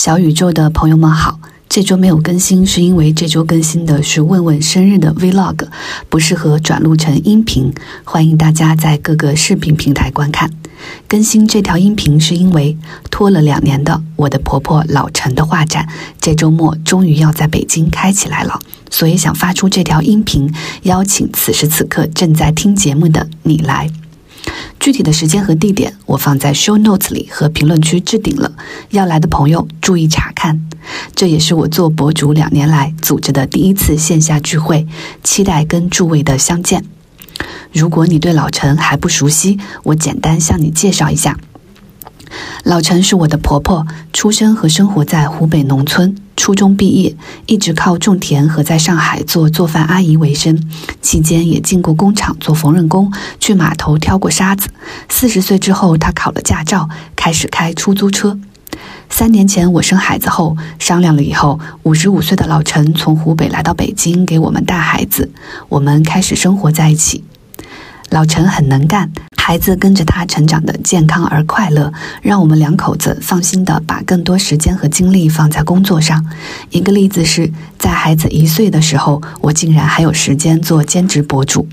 小宇宙的朋友们好，这周没有更新，是因为这周更新的是问问生日的 Vlog，不适合转录成音频，欢迎大家在各个视频平台观看。更新这条音频是因为拖了两年的我的婆婆老陈的画展，这周末终于要在北京开起来了，所以想发出这条音频，邀请此时此刻正在听节目的你来。具体的时间和地点，我放在 show notes 里和评论区置顶了，要来的朋友注意查看。这也是我做博主两年来组织的第一次线下聚会，期待跟诸位的相见。如果你对老陈还不熟悉，我简单向你介绍一下。老陈是我的婆婆，出生和生活在湖北农村。初中毕业，一直靠种田和在上海做做饭阿姨为生，期间也进过工厂做缝纫工，去码头挑过沙子。四十岁之后，她考了驾照，开始开出租车。三年前我生孩子后，商量了以后，五十五岁的老陈从湖北来到北京给我们带孩子，我们开始生活在一起。老陈很能干。孩子跟着他成长的健康而快乐，让我们两口子放心的把更多时间和精力放在工作上。一个例子是在孩子一岁的时候，我竟然还有时间做兼职博主。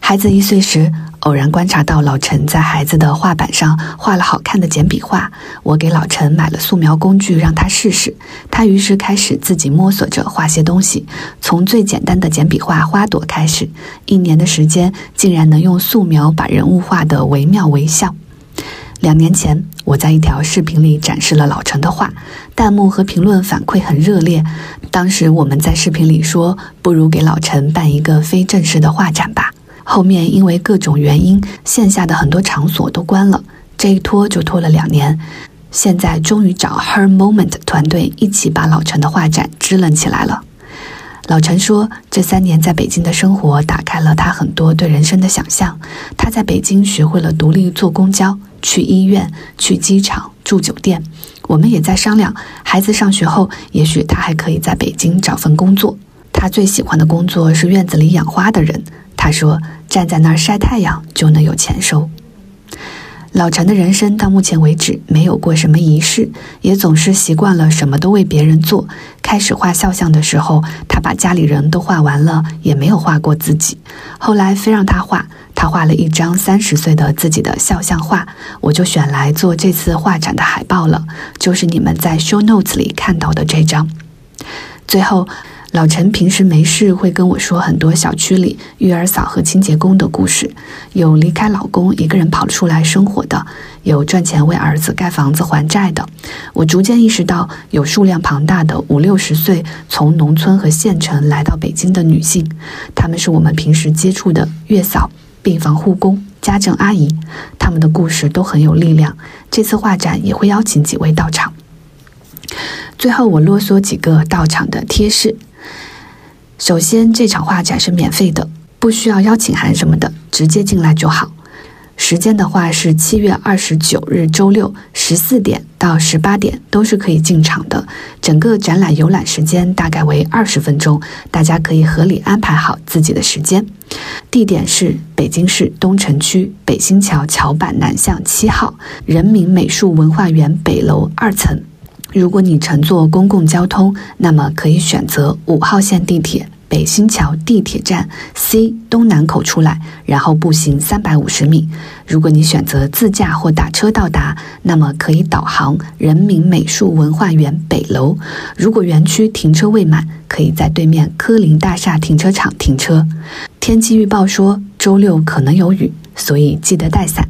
孩子一岁时。偶然观察到老陈在孩子的画板上画了好看的简笔画，我给老陈买了素描工具让他试试。他于是开始自己摸索着画些东西，从最简单的简笔画花朵开始，一年的时间竟然能用素描把人物画得惟妙惟肖。两年前，我在一条视频里展示了老陈的画，弹幕和评论反馈很热烈。当时我们在视频里说，不如给老陈办一个非正式的画展吧。后面因为各种原因，线下的很多场所都关了，这一拖就拖了两年。现在终于找 Her Moment 团队一起把老陈的画展支棱起来了。老陈说，这三年在北京的生活打开了他很多对人生的想象。他在北京学会了独立坐公交、去医院、去机场、住酒店。我们也在商量，孩子上学后，也许他还可以在北京找份工作。他最喜欢的工作是院子里养花的人。他说：“站在那儿晒太阳就能有钱收。”老陈的人生到目前为止没有过什么仪式，也总是习惯了什么都为别人做。开始画肖像的时候，他把家里人都画完了，也没有画过自己。后来非让他画，他画了一张三十岁的自己的肖像画，我就选来做这次画展的海报了，就是你们在 show notes 里看到的这张。最后。老陈平时没事会跟我说很多小区里育儿嫂和清洁工的故事，有离开老公一个人跑出来生活的，有赚钱为儿子盖房子还债的。我逐渐意识到，有数量庞大的五六十岁从农村和县城来到北京的女性，她们是我们平时接触的月嫂、病房护工、家政阿姨，她们的故事都很有力量。这次画展也会邀请几位到场。最后，我啰嗦几个到场的贴士。首先，这场画展是免费的，不需要邀请函什么的，直接进来就好。时间的话是七月二十九日周六十四点到十八点都是可以进场的。整个展览游览时间大概为二十分钟，大家可以合理安排好自己的时间。地点是北京市东城区北新桥桥板南巷七号人民美术文化园北楼二层。如果你乘坐公共交通，那么可以选择五号线地铁北新桥地铁站 C 东南口出来，然后步行三百五十米。如果你选择自驾或打车到达，那么可以导航人民美术文化园北楼。如果园区停车位满，可以在对面科林大厦停车场停车。天气预报说周六可能有雨，所以记得带伞。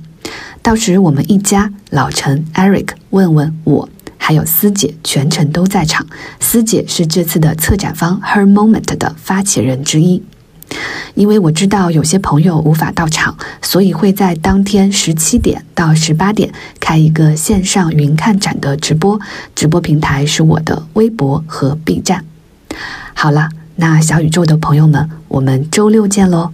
到时我们一家老陈、Eric、问问我。还有思姐全程都在场，思姐是这次的策展方 Her Moment 的发起人之一。因为我知道有些朋友无法到场，所以会在当天十七点到十八点开一个线上云看展的直播，直播平台是我的微博和 B 站。好了，那小宇宙的朋友们，我们周六见喽！